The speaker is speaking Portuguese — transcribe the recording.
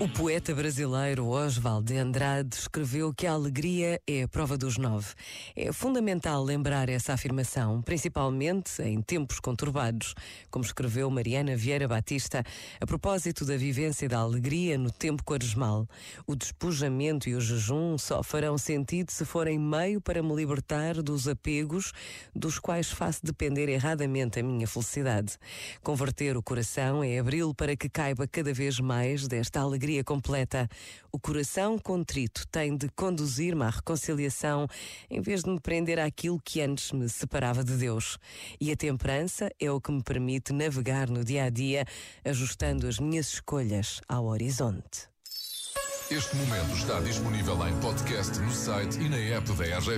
O poeta brasileiro Oswald de Andrade escreveu que a alegria é a prova dos nove. É fundamental lembrar essa afirmação, principalmente em tempos conturbados, como escreveu Mariana Vieira Batista a propósito da vivência da alegria no tempo quaresmal. O despojamento e o jejum só farão sentido se forem meio para me libertar dos apegos dos quais faço depender erradamente a minha felicidade. Converter o coração é abri-lo para que caiba cada vez mais desta alegria alegria completa. O coração contrito tem de conduzir-me à reconciliação em vez de me prender àquilo que antes me separava de Deus. E a temperança é o que me permite navegar no dia a dia, ajustando as minhas escolhas ao horizonte. Este momento está disponível em podcast no site e na app da RGF.